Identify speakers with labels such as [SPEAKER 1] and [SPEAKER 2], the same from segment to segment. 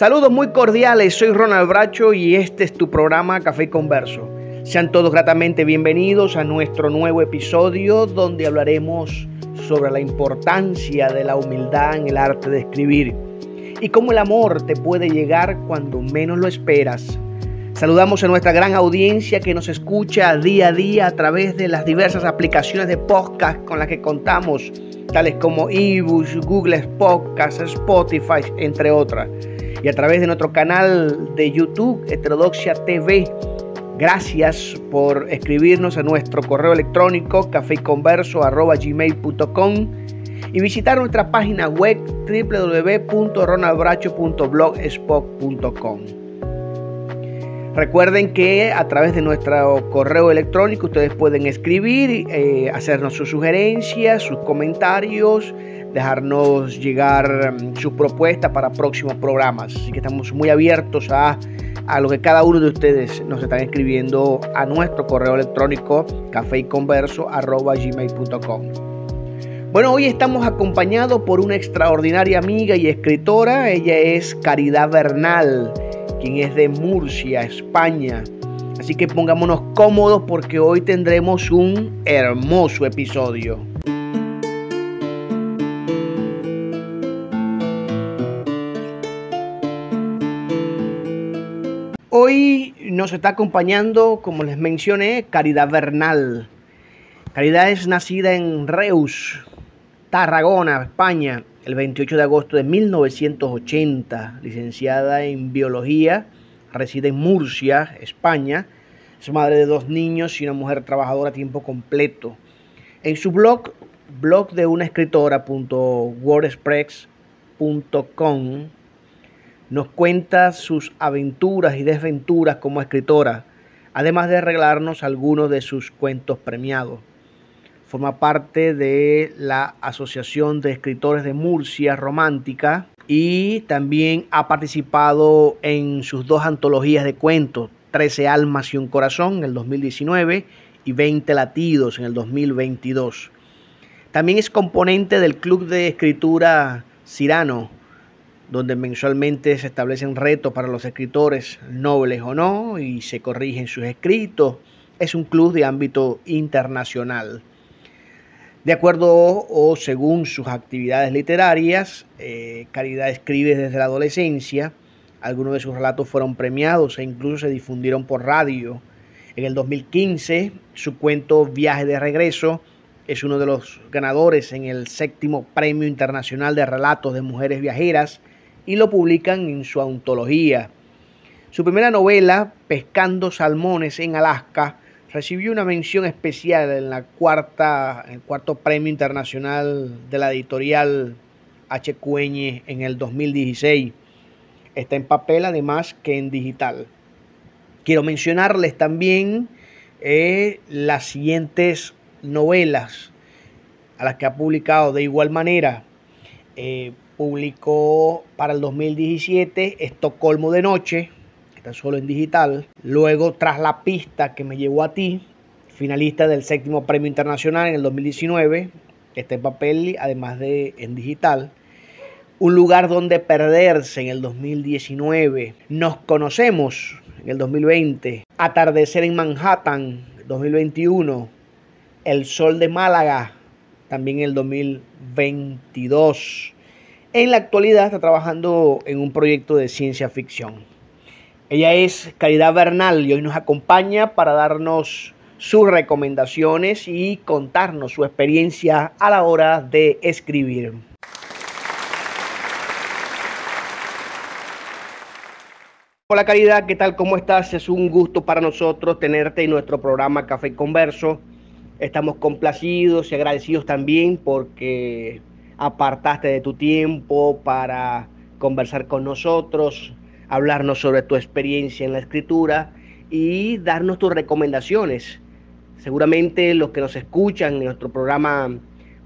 [SPEAKER 1] Saludos muy cordiales, soy Ronald Bracho y este es tu programa Café Converso. Sean todos gratamente bienvenidos a nuestro nuevo episodio donde hablaremos sobre la importancia de la humildad en el arte de escribir y cómo el amor te puede llegar cuando menos lo esperas. Saludamos a nuestra gran audiencia que nos escucha día a día a través de las diversas aplicaciones de podcast con las que contamos, tales como eBooks, Google Podcast, Spotify, entre otras y a través de nuestro canal de YouTube, Heterodoxia TV. Gracias por escribirnos a nuestro correo electrónico cafeconverso.gmail.com y visitar nuestra página web www.ronaldbracho.blogspot.com. Recuerden que a través de nuestro correo electrónico ustedes pueden escribir, eh, hacernos sus sugerencias, sus comentarios, dejarnos llegar mm, sus propuestas para próximos programas. Así que estamos muy abiertos a, a lo que cada uno de ustedes nos están escribiendo a nuestro correo electrónico cafeyconverso.gmail.com. Bueno, hoy estamos acompañados por una extraordinaria amiga y escritora. Ella es Caridad Bernal, quien es de Murcia, España. Así que pongámonos cómodos porque hoy tendremos un hermoso episodio. Hoy nos está acompañando, como les mencioné, Caridad Bernal. Caridad es nacida en Reus, Tarragona, España, el 28 de agosto de 1980, licenciada en biología, reside en Murcia, España. Es madre de dos niños y una mujer trabajadora a tiempo completo. En su blog, blog de una nos cuenta sus aventuras y desventuras como escritora, además de regalarnos algunos de sus cuentos premiados. Forma parte de la Asociación de Escritores de Murcia Romántica y también ha participado en sus dos antologías de cuentos, 13 almas y un corazón en el 2019 y 20 latidos en el 2022. También es componente del Club de Escritura Cirano, donde mensualmente se establecen retos para los escritores, nobles o no, y se corrigen sus escritos. Es un club de ámbito internacional. De acuerdo o según sus actividades literarias, eh, Caridad escribe desde la adolescencia. Algunos de sus relatos fueron premiados e incluso se difundieron por radio. En el 2015, su cuento Viaje de Regreso es uno de los ganadores en el séptimo Premio Internacional de Relatos de Mujeres Viajeras y lo publican en su antología. Su primera novela, Pescando Salmones en Alaska, recibió una mención especial en la cuarta, el cuarto premio internacional de la editorial HQN en el 2016. Está en papel además que en digital. Quiero mencionarles también eh, las siguientes novelas a las que ha publicado de igual manera. Eh, publicó para el 2017 Estocolmo de Noche, que está solo en digital. Luego Tras la pista que me llevó a ti, finalista del séptimo premio internacional en el 2019, está en papel además de en digital. Un lugar donde perderse en el 2019. Nos conocemos en el 2020. Atardecer en Manhattan 2021. El sol de Málaga también en el 2022. En la actualidad está trabajando en un proyecto de ciencia ficción. Ella es Caridad Bernal y hoy nos acompaña para darnos sus recomendaciones y contarnos su experiencia a la hora de escribir. Hola Caridad, ¿qué tal? ¿Cómo estás? Es un gusto para nosotros tenerte en nuestro programa Café Converso. Estamos complacidos y agradecidos también porque apartaste de tu tiempo para conversar con nosotros, hablarnos sobre tu experiencia en la escritura y darnos tus recomendaciones. Seguramente los que nos escuchan en nuestro programa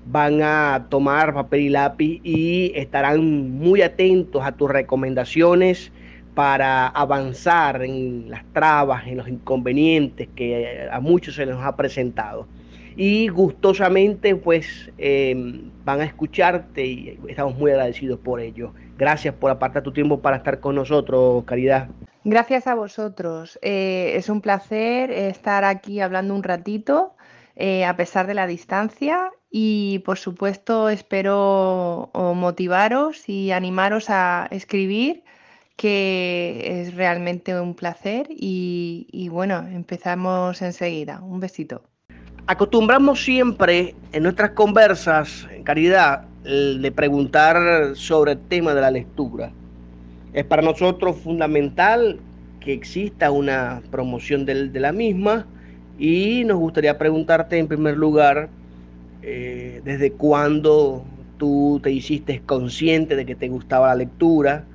[SPEAKER 1] van a tomar papel y lápiz y estarán muy atentos a tus recomendaciones para avanzar en las trabas, en los inconvenientes que a muchos se les ha presentado. Y gustosamente pues em, van a escucharte y estamos muy agradecidos por ello. Gracias por apartar tu tiempo para estar con nosotros, Caridad.
[SPEAKER 2] Gracias a vosotros. Eh, es un placer estar aquí hablando un ratito, eh, a pesar de la distancia. Y por supuesto espero motivaros y animaros a escribir que es realmente un placer y, bueno, empezamos enseguida. Un besito.
[SPEAKER 1] Acostumbramos siempre en nuestras conversas, en caridad, de preguntar sobre el tema de la lectura. Es para nosotros fundamental que exista una promoción de, la misma y nos gustaría preguntarte en primer lugar, eh, ¿desde cuándo tú te hiciste consciente de que te gustaba la lectura?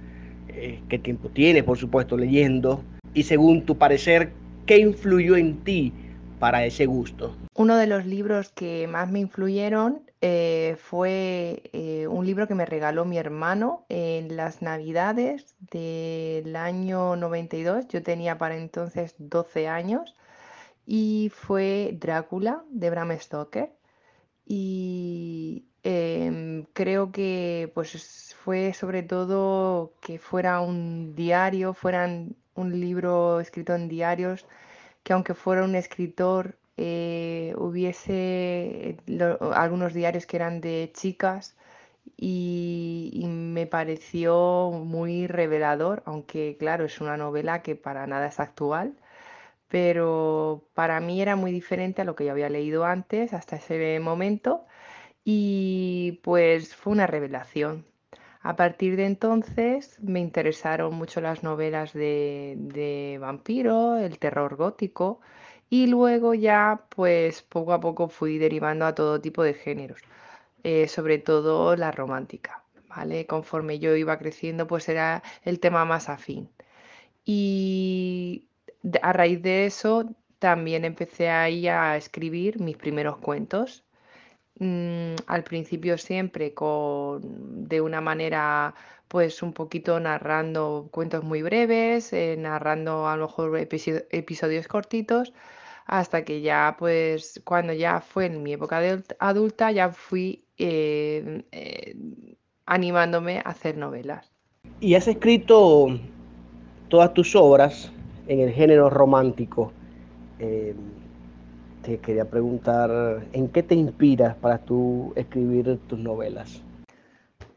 [SPEAKER 1] Eh, qué tiempo tienes, por supuesto, leyendo, y según tu parecer, ¿qué influyó en ti para ese gusto?
[SPEAKER 2] Uno de los libros que más me influyeron eh, fue eh, un libro que me regaló mi hermano en las navidades del año 92. Yo tenía para entonces 12 años y fue Drácula de Bram Stoker. Y Em, creo que pues fue sobre todo que fuera un diario, fueran un libro escrito en diarios, que aunque fuera un escritor eh, hubiese algunos diarios que eran de chicas y, y, me pareció muy revelador, aunque claro, es una novela que para nada es actual, pero para mí era muy diferente a lo que yo había leído antes hasta ese momento y pues fue una revelación. A partir de entonces me interesaron mucho las novelas de, vampiro, el terror gótico y luego ya pues poco a poco fui derivando a todo tipo de géneros, eh, sobre todo la romántica, ¿vale? Conforme yo iba creciendo pues era el tema más afín. Y a raíz de eso también empecé ahí a escribir mis primeros cuentos Mm, al principio siempre con, de una manera pues un poquito narrando cuentos muy breves, eh, narrando a lo mejor episodios cortitos, hasta que ya pues cuando ya fue en mi época de adulta ya fui eh, eh, animándome a hacer novelas.
[SPEAKER 1] Y has escrito todas tus obras en el género romántico te quería preguntar, ¿en qué te inspiras para tú escribir tus novelas?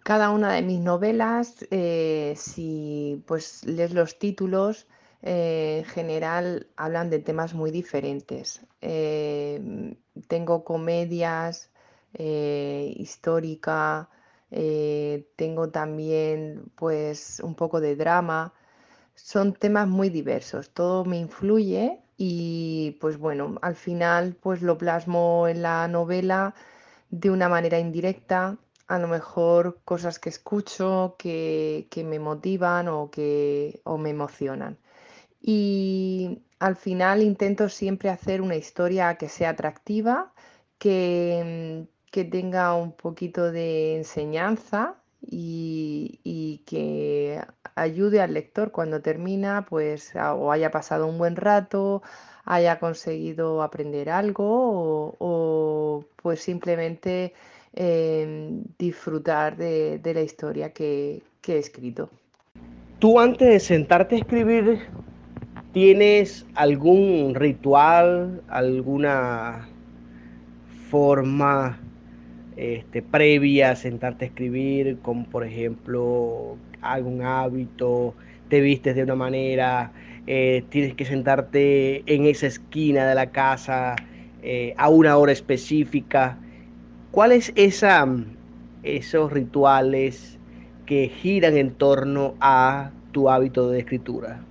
[SPEAKER 2] Cada una de mis novelas, eh, si pues lees los títulos, eh, en general hablan de temas muy diferentes. Eh, tengo comedias, histórica, tengo también pues un poco de drama. Son temas muy diversos, todo me influye y pues bueno, al final pues lo plasmo en la novela de una manera indirecta, a lo mejor cosas que escucho, que, me motivan o que o me emocionan. Y al final intento siempre hacer una historia que sea atractiva, que, que tenga un poquito de enseñanza y, que ayude al lector cuando termina, pues o haya pasado un buen rato, haya conseguido aprender algo o, pues simplemente em, disfrutar de, la historia que, que he escrito.
[SPEAKER 1] Tú antes de sentarte a escribir, ¿tienes algún ritual, alguna forma este, previa a sentarte a escribir, como por ejemplo algún hábito, te vistes de una manera, eh, tienes que sentarte en esa esquina de la casa eh, a una hora específica. ¿Cuáles esa, esos rituales que giran en torno a tu hábito de escritura?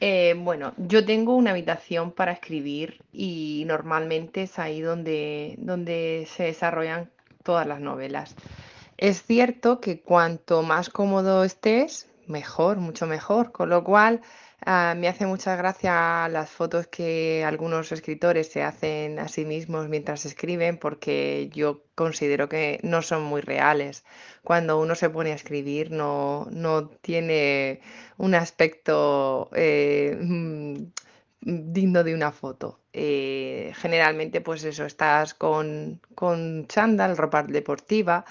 [SPEAKER 2] Eh, bueno, yo tengo una habitación para escribir y normalmente es ahí donde, donde se desarrollan todas las novelas. Es cierto que cuanto más cómodo estés, mejor, mucho mejor, con lo cual Ah, me hace mucha gracia las fotos que algunos escritores se hacen a sí mismos mientras escriben porque yo considero que no son muy reales. Cuando uno se pone a escribir no, no tiene un aspecto eh, mm, digno de una foto. Eh, generalmente pues eso, estás con, con chándal, ropa deportiva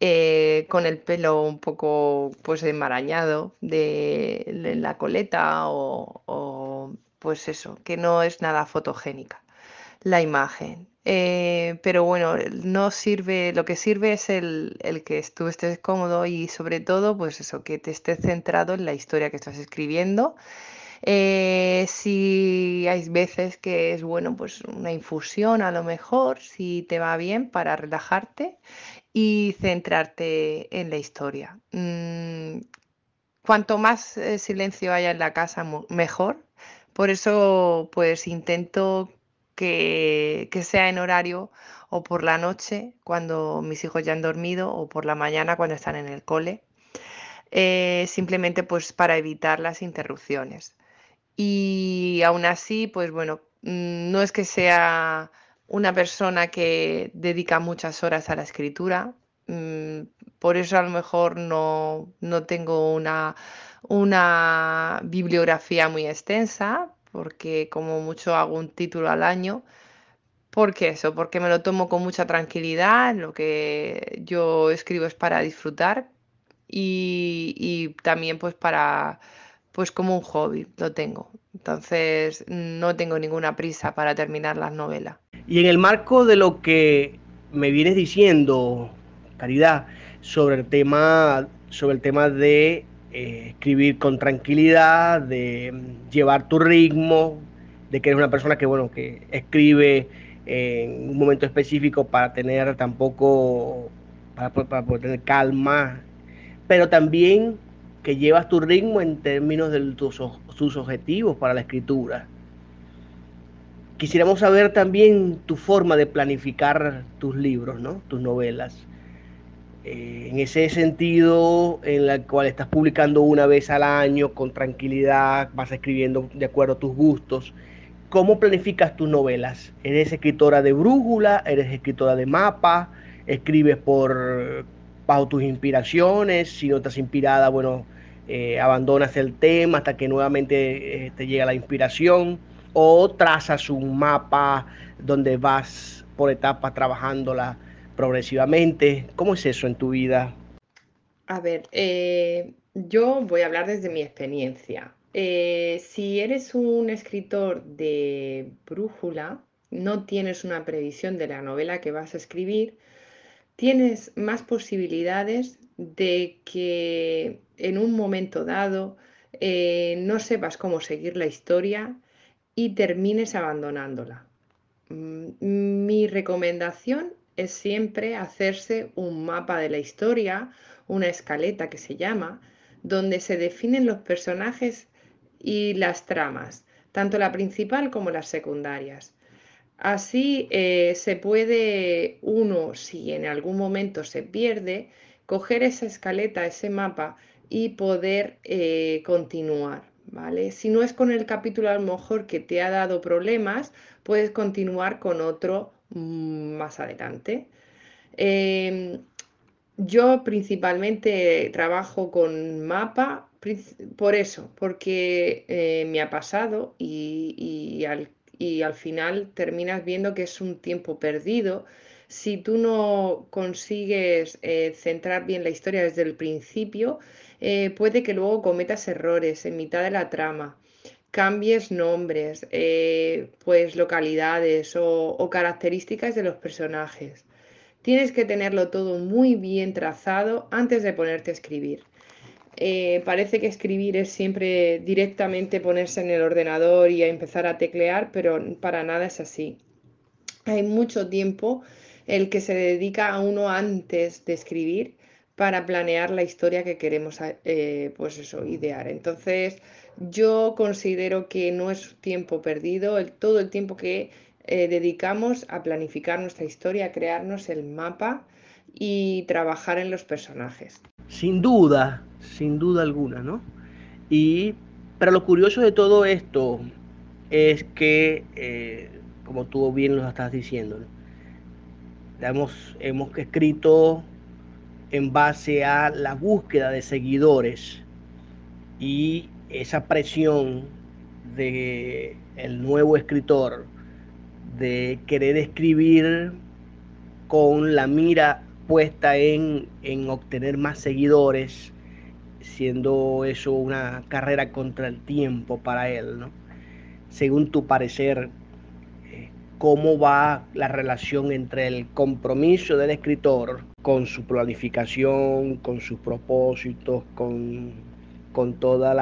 [SPEAKER 2] eh, con el pelo un poco pues enmarañado de, la coleta o, pues eso, que no es nada fotogénica la imagen. Eh, pero bueno, no sirve, lo que sirve es el, el, que tú estés cómodo y sobre todo, pues eso, que te estés centrado en la historia que estás escribiendo. Eh, si hay veces que es bueno, pues una infusión a lo mejor, si te va bien para relajarte y centrarte en la historia. Mm, cuanto más eh, silencio haya en la casa, mejor. Por eso, pues intento que, sea en horario o por la noche cuando mis hijos ya han dormido o por la mañana cuando están en el cole. Eh, simplemente pues para evitar las interrupciones. Y aún así, pues bueno, mm, no es que sea una persona que dedica muchas horas a la escritura. Mm, por eso a lo mejor no, tengo una, una bibliografía muy extensa, porque como mucho hago un título al año. ¿Por qué eso? Porque me lo tomo con mucha tranquilidad, lo que yo escribo es para disfrutar y, y también pues para, pues como un hobby, lo tengo. Entonces no tengo ninguna prisa para terminar las novelas.
[SPEAKER 1] Y en el marco de lo que me vienes diciendo, Caridad, sobre el tema, sobre el tema de eh, escribir con tranquilidad, de llevar tu ritmo, de que eres una persona que bueno, que escribe en un momento específico para tener tampoco, para, para poder tener calma, pero también que llevas tu ritmo en términos de tus, tus objetivos para la escritura. Quisiéramos saber también tu forma de planificar tus libros, ¿no? tus novelas. Eh, en ese sentido, en la cual estás publicando una vez al año con tranquilidad, vas escribiendo de acuerdo a tus gustos. ¿Cómo planificas tus novelas? ¿Eres escritora de brújula? ¿Eres escritora de mapa? ¿Escribes por bajo tus inspiraciones? Si no estás inspirada, bueno, eh, abandonas el tema hasta que nuevamente te llega la inspiración o trazas un mapa donde vas por etapas trabajándola progresivamente. ¿Cómo es eso en tu vida?
[SPEAKER 2] A ver, eh, yo voy a hablar desde mi experiencia. Eh, si eres un escritor de brújula, no tienes una previsión de la novela que vas a escribir, tienes más posibilidades de que en un momento dado eh, no sepas cómo seguir la historia y termines abandonándola. Mm, mi recomendación es siempre hacerse un mapa de la historia, una escaleta que se llama, donde se definen los personajes y las tramas, tanto la principal como las secundarias. Así eh, se puede uno, si en algún momento se pierde, coger esa escaleta, ese mapa y poder eh, continuar. Si no es con el capítulo a lo mejor que te ha dado problemas, puedes continuar con otro mm, más adelante. Em, yo principalmente trabajo con mapa por eso, porque eh, me ha pasado y, al, y al final terminas viendo que es un tiempo perdido si tú no consigues eh, centrar bien la historia desde el principio, eh, puede que luego cometas errores en mitad de la trama, cambies nombres, eh, pues localidades o, características de los personajes. Tienes que tenerlo todo muy bien trazado antes de ponerte a escribir. parece que escribir es siempre directamente ponerse en el ordenador y a empezar a teclear, pero para nada es así. Hay mucho tiempo el que se dedica a uno antes de escribir para planear la historia que queremos eh, pues eso, idear. Entonces, yo considero que no es tiempo perdido todo el tiempo que eh, dedicamos a planificar nuestra historia, a crearnos el mapa y trabajar en los personajes.
[SPEAKER 1] Sin duda, sin duda alguna, ¿no? Y Pero lo curioso de todo esto es que, eh, como tú bien lo estás diciendo, hemos, hemos escrito en base a la búsqueda de seguidores y esa presión de el nuevo escritor de querer escribir con la mira puesta en, en obtener más seguidores, siendo eso una carrera contra el tiempo para él, ¿no? Según tu parecer, ¿cómo va la relación entre el compromiso del escritor con su planificación, con sus propósitos, con, con todas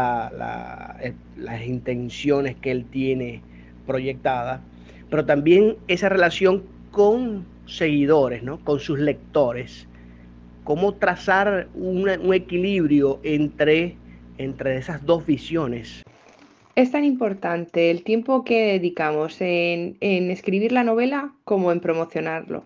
[SPEAKER 1] eh, las intenciones que él tiene proyectadas, pero también esa relación con seguidores, ¿no? con sus lectores? cómo trazar un equilibrio entre, entre esas dos visiones.
[SPEAKER 2] Es tan importante el tiempo que dedicamos en, escribir la novela como en promocionarlo.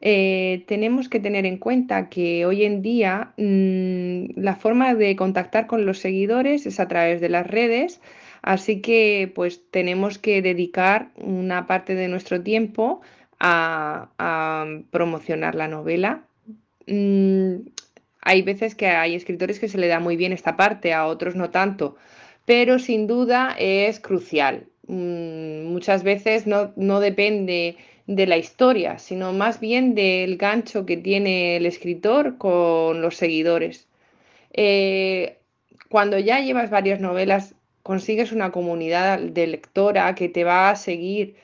[SPEAKER 2] Eh, tenemos que tener en cuenta que hoy en día mm, la forma de contactar con los seguidores es a través de las redes, así que pues tenemos que dedicar una parte de nuestro tiempo a promocionar la novela Mm, hay veces que hay escritores que se le da muy bien esta parte, a otros no tanto, pero sin duda es crucial. Mm, muchas veces no, depende de la historia, sino más bien del gancho que tiene el escritor con los seguidores. Eh, cuando ya llevas varias novelas, consigues una comunidad de lectora que te va a seguir,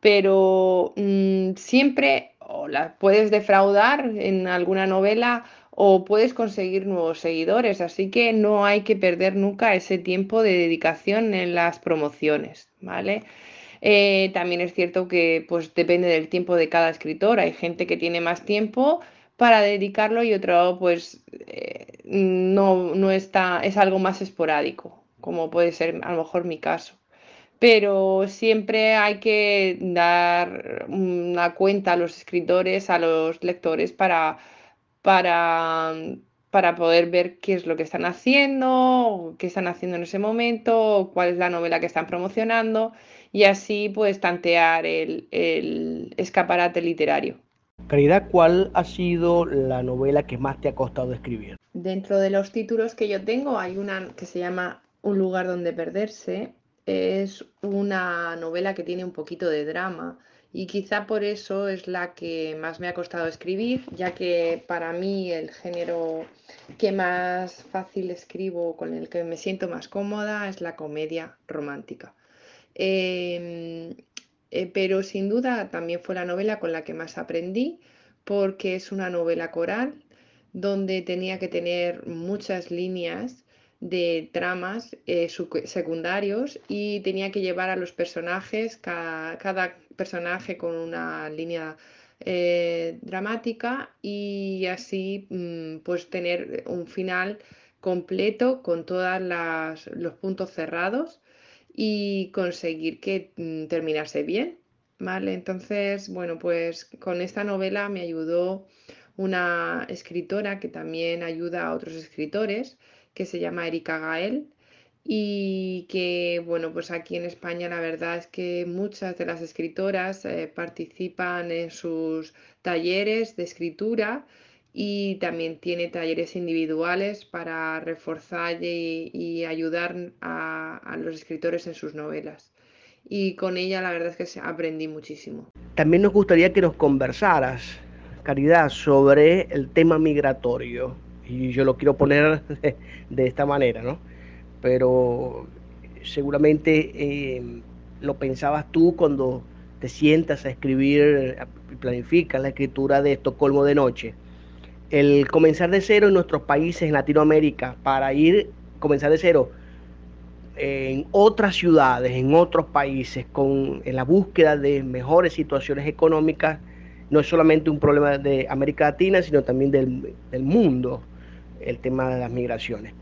[SPEAKER 2] pero mm, siempre o la puedes defraudar en alguna novela o puedes conseguir nuevos seguidores. Así que no hay que perder nunca ese tiempo de dedicación en las promociones, ¿vale? Eh, también es cierto que pues depende del tiempo de cada escritor. Hay gente que tiene más tiempo para dedicarlo y otro pues eh, no, no está, es algo más esporádico, como puede ser a lo mejor mi caso pero siempre hay que dar una cuenta a los escritores, a los lectores para, para, para poder ver qué es lo que están haciendo, qué están haciendo en ese momento, cuál es la novela que están promocionando y así pues tantear el, el escaparate literario.
[SPEAKER 1] Caridad, ¿cuál ha sido la novela que más te ha costado escribir?
[SPEAKER 2] Dentro de los títulos que yo tengo hay una que se llama Un lugar donde perderse, es una novela que tiene un poquito de drama y quizá por eso es la que más me ha costado escribir, ya que para mí el género que más fácil escribo, con el que me siento más cómoda, es la comedia romántica. Em, eh, pero sin duda también fue la novela con la que más aprendí, porque es una novela coral donde tenía que tener muchas líneas de tramas eh, secundarios y tenía que llevar a los personajes, cada, personaje con una línea eh, dramática y así mm, pues tener un final completo con todos los puntos cerrados y conseguir que mm, terminase bien. ¿Vale? Entonces, bueno, pues con esta novela me ayudó una escritora que también ayuda a otros escritores que se llama Erika Gael y que, bueno, pues aquí en España la verdad es que muchas de las escritoras eh, participan en sus talleres de escritura y también tiene talleres individuales para reforzar y, ayudar a, a, los escritores en sus novelas. Y con ella la verdad es que aprendí muchísimo.
[SPEAKER 1] También nos gustaría que nos conversaras, Caridad, sobre el tema migratorio y yo lo quiero poner de, esta manera, ¿no? Pero seguramente eh, lo pensabas tú cuando te sientas a escribir y planificas la escritura de Estocolmo de noche. El comenzar de cero en nuestros países, en Latinoamérica, para ir, comenzar de cero en otras ciudades, en otros países, con, en la búsqueda de mejores situaciones económicas, no es solamente un problema de América Latina, sino también del, del mundo el tema de las migraciones.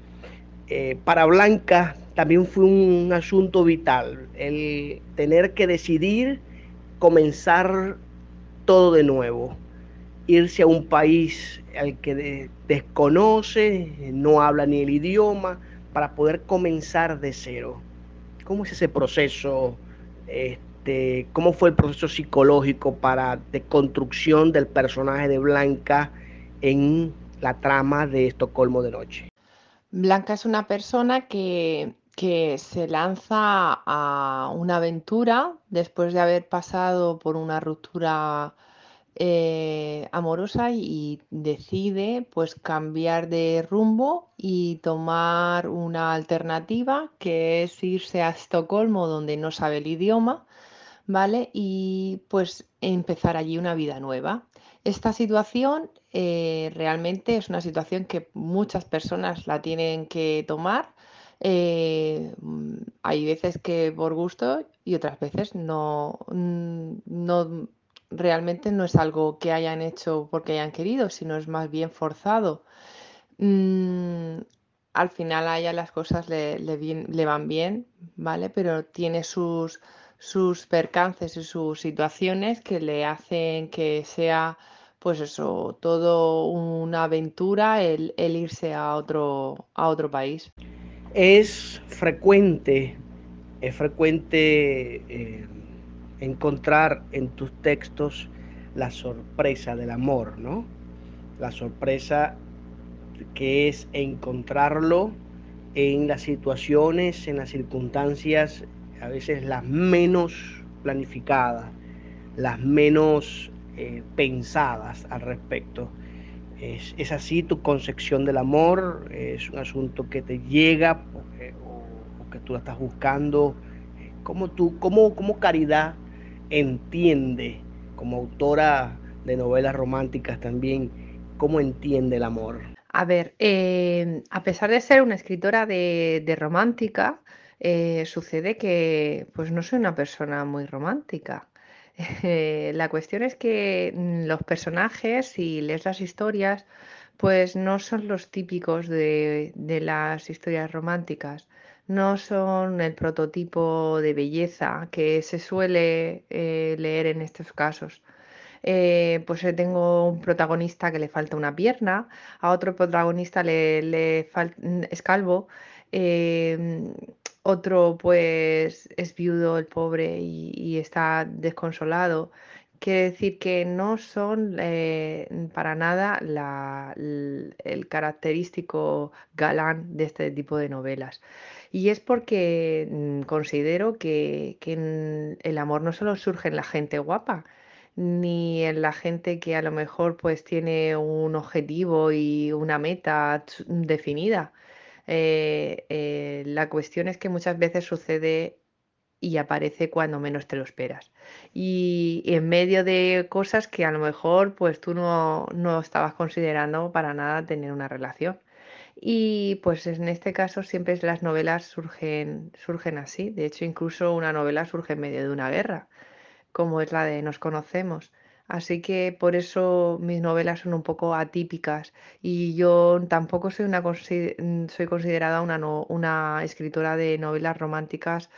[SPEAKER 1] Eh, para Blanca también fue un asunto vital, el tener que decidir comenzar todo de nuevo, irse a un país al que desconoce, no habla ni el idioma, para poder comenzar de cero? ¿Cómo es ese proceso? Este, ¿Cómo fue el proceso psicológico para de construcción del personaje de Blanca en la trama de Estocolmo de Noche?
[SPEAKER 2] Blanca es una persona que, que se lanza a una aventura después de haber pasado por una ruptura eh, amorosa y decide pues cambiar de rumbo y tomar una alternativa que es irse a Estocolmo donde no sabe el idioma, ¿vale? Y pues empezar allí una vida nueva. Esta situación eh, realmente es una situación que muchas personas la tienen que tomar. Eh, mm, hay veces que por gusto y otras veces no, mm, no realmente no es algo que hayan hecho porque hayan querido, sino es más bien forzado. Mm, al final a ella las cosas le, le, van bien, ¿vale? Pero tiene sus, sus percances y sus situaciones que le hacen que sea, pues eso, todo una aventura el, irse a otro, país.
[SPEAKER 1] Es frecuente, es frecuente eh, encontrar en tus textos la sorpresa del amor, ¿no? La sorpresa que es encontrarlo en las situaciones, en las circunstancias, a veces las menos planificadas, las menos eh, pensadas al respecto. Es, así tu concepción del amor, es un asunto que te llega o, que tú la estás buscando. ¿Cómo tú, cómo, cómo Caridad entiende, como autora de novelas románticas también, cómo entiende el amor?
[SPEAKER 2] A ver, eh, a pesar de ser una escritora de, romántica, eh, sucede que pues no soy una persona muy romántica. Eh, la cuestión es que mm, los personajes, si lees las historias, pues no son los típicos de las historias románticas no son el prototipo de belleza que se suele eh, leer en estos casos. Eh, pues tengo un protagonista que le falta una pierna, a otro protagonista le, le es calvo, otro pues es viudo el pobre y, está desconsolado. Quiere decir que no son para nada el característico galán de este tipo de novelas. Y es porque considero que, el amor no solo surge en la gente guapa, ni en la gente que a lo mejor pues tiene un objetivo y una meta definida. Eh, eh, la cuestión es que muchas veces sucede y aparece cuando menos te lo esperas. Y, en medio de cosas que a lo mejor pues tú no, no estabas considerando para nada tener una relación. Y pues en este caso siempre las novelas surgen, surgen así. De hecho, incluso una novela surge en medio de una guerra, como es la de Nos conocemos. Así que por eso mis novelas son un poco atípicas. Y yo tampoco soy, una, soy considerada una, una escritora de novelas románticas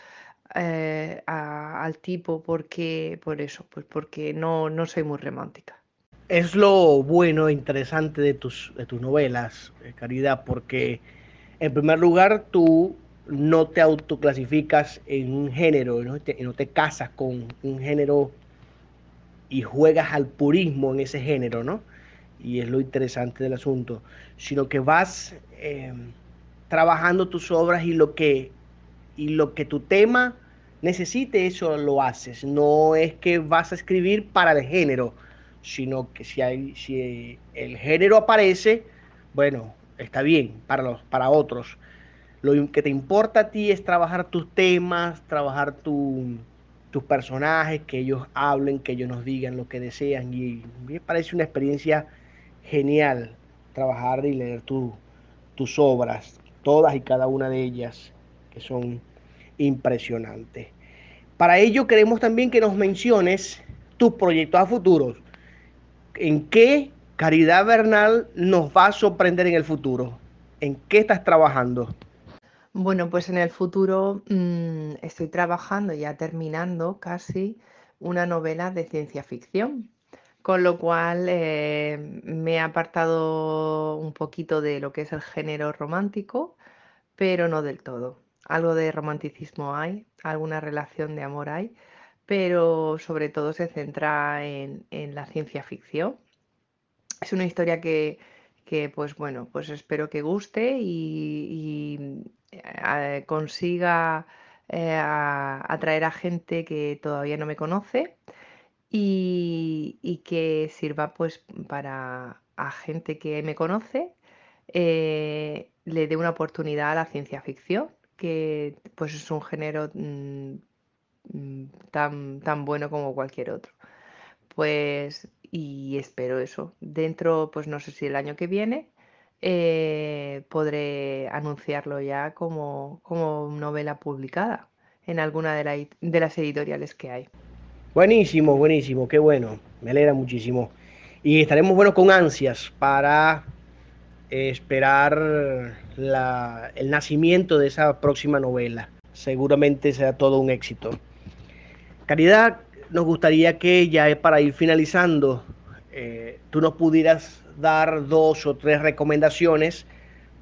[SPEAKER 2] eh, al tipo porque por eso, pues porque no, no soy muy romántica.
[SPEAKER 1] Es lo bueno e interesante de tus, de tus novelas, eh, Caridad, porque en primer lugar tú no te autoclasificas en un género, no te, no te casas con un género y juegas al purismo en ese género, ¿no? Y es lo interesante del asunto, sino que vas em, trabajando tus obras y lo que y lo que tu tema necesite, eso lo haces. No es que vas a escribir para el género, sino que si, hay, si el género aparece, bueno, está bien para, los, para otros. Lo que te importa a ti es trabajar tus temas, trabajar tus personajes, que ellos hablen, que ellos nos digan lo que desean. Y me parece una experiencia genial trabajar y leer tus obras, todas y cada una de ellas, que son impresionantes. Para ello queremos también que nos menciones tus proyectos a futuros ¿En qué Caridad Bernal nos va a sorprender en el futuro? ¿En qué estás trabajando?
[SPEAKER 2] Bueno, pues en el futuro mm, estoy trabajando, ya terminando casi, una novela de ciencia ficción, con lo cual eh, me he apartado un poquito de lo que es el género romántico pero no del todo. Algo de romanticismo hay, alguna relación de amor hay, pero sobre todo se centra en, la ciencia ficción. Es una historia que, pues bueno, pues espero que guste y, eh, consiga eh, atraer a gente que todavía no me conoce y, que sirva pues para a gente que me conoce eh, le dé una oportunidad a la ciencia ficción, que pues es un género mm, mm, tan, tan bueno como cualquier otro. Pues, y espero eso. Dentro, pues no sé si el año que viene, eh, podré anunciarlo ya como, como novela publicada en alguna de, de las editoriales que hay.
[SPEAKER 1] Buenísimo, buenísimo, qué bueno, me alegra muchísimo. Y estaremos, bueno, con ansias para esperar el nacimiento de esa próxima novela. Seguramente será todo un éxito. Caridad, nos gustaría que ya para ir finalizando, eh, tú nos pudieras dar dos o tres recomendaciones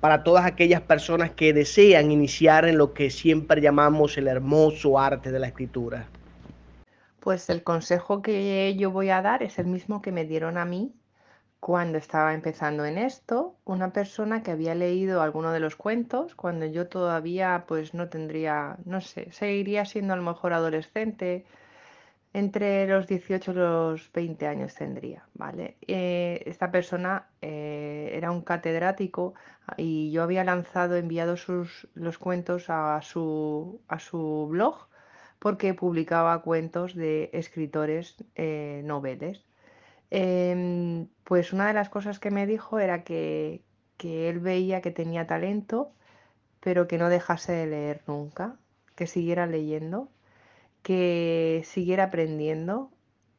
[SPEAKER 1] para todas aquellas personas que desean iniciar en lo que siempre llamamos el hermoso arte de la escritura.
[SPEAKER 2] Pues el consejo que yo voy a dar es el mismo que me dieron a mí cuando estaba empezando en esto, una persona que había leído alguno de los cuentos cuando yo todavía pues no tendría, no sé, seguiría siendo a lo mejor adolescente, entre los 18 y los 20 años tendría, ¿vale? Eh, esta persona eh, era un catedrático y yo había lanzado, enviado sus, los cuentos a su, a su blog porque publicaba cuentos de escritores eh, noveles. Em, pues una de las cosas que me dijo era que, él veía que tenía talento, pero que no dejase de leer nunca, que siguiera leyendo, que siguiera aprendiendo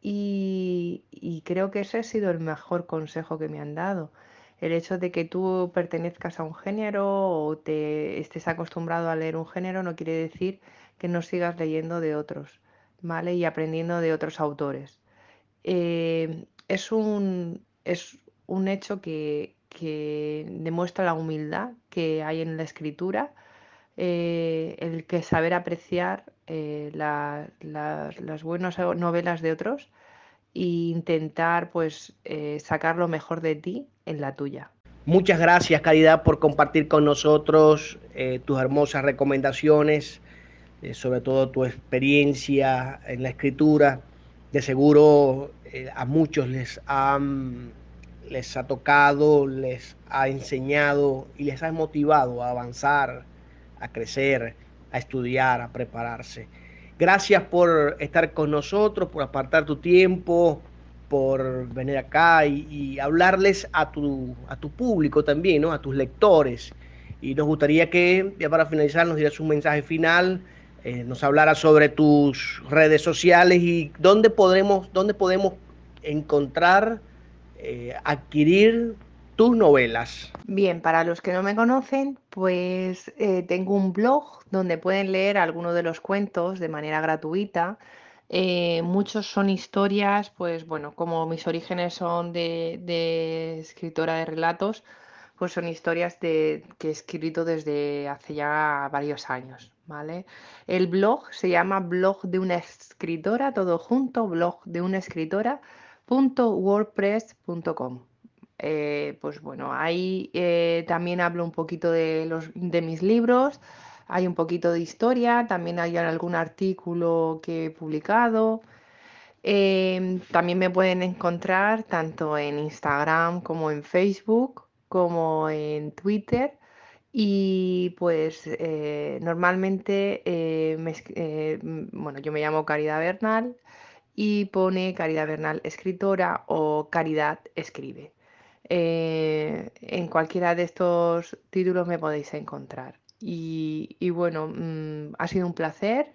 [SPEAKER 2] y, creo que ese ha sido el mejor consejo que me han dado. El hecho de que tú pertenezcas a un género o te estés acostumbrado a leer un género no quiere decir que no sigas leyendo de otros, ¿vale? Y aprendiendo de otros autores. Eh, es un, es un hecho que, demuestra la humildad que hay en la escritura, eh, el que saber apreciar eh, las buenas novelas de otros e intentar pues eh, sacar lo mejor de ti en la tuya.
[SPEAKER 1] Muchas gracias, Caridad, por compartir con nosotros tus hermosas recomendaciones, sobre todo tu experiencia en la escritura. De seguro eh, a muchos les ha, les ha tocado, les ha enseñado y les ha motivado a avanzar, a crecer, a estudiar, a prepararse. Gracias por estar con nosotros, por apartar tu tiempo, por venir acá y, hablarles a tu, a tu público también, ¿no? a tus lectores. Y nos gustaría que, ya para finalizar, nos dieras un mensaje final eh, nos hablara sobre tus redes sociales y dónde podremos, dónde podemos encontrar, eh, adquirir tus novelas.
[SPEAKER 2] Bien, para los que no me conocen, pues eh, tengo un blog donde pueden leer algunos de los cuentos de manera gratuita. muchos son historias, pues bueno, como mis orígenes son de, escritora de relatos, pues son historias de, que he escrito desde hace ya varios años. ¿vale? El blog se llama blog de una escritora, todo junto, blog de una escritora eh, pues bueno, ahí eh, también hablo un poquito de, mis libros, hay un poquito de historia, también hay algún artículo que he publicado. Em, también me pueden encontrar tanto en Instagram como en Facebook, como en Twitter y pues eh, normalmente, eh, eh, bueno, yo me llamo Caridad Bernal y pone Caridad Bernal escritora o Caridad escribe. En cualquiera de estos títulos me podéis encontrar. Y, bueno, mm, ha sido un placer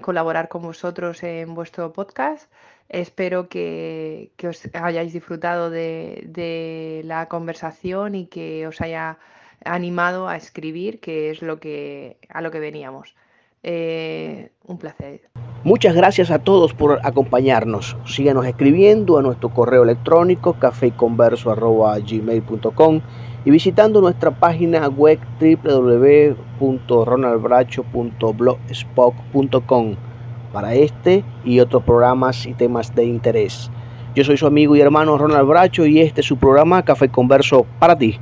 [SPEAKER 2] colaborar con vosotros en vuestro podcast. Espero que, os hayáis disfrutado de la conversación y que os haya animado a escribir, que es lo que, a lo que veníamos. Eh, un placer.
[SPEAKER 1] Muchas gracias a todos por acompañarnos. Síganos escribiendo a nuestro correo electrónico caféconverso.gmail.com y visitando nuestra página web www.ronaldbracho.blogspot.com para este y otros programas y temas de interés. Yo soy su amigo y hermano Ronald Bracho y este es su programa Café Converso para ti.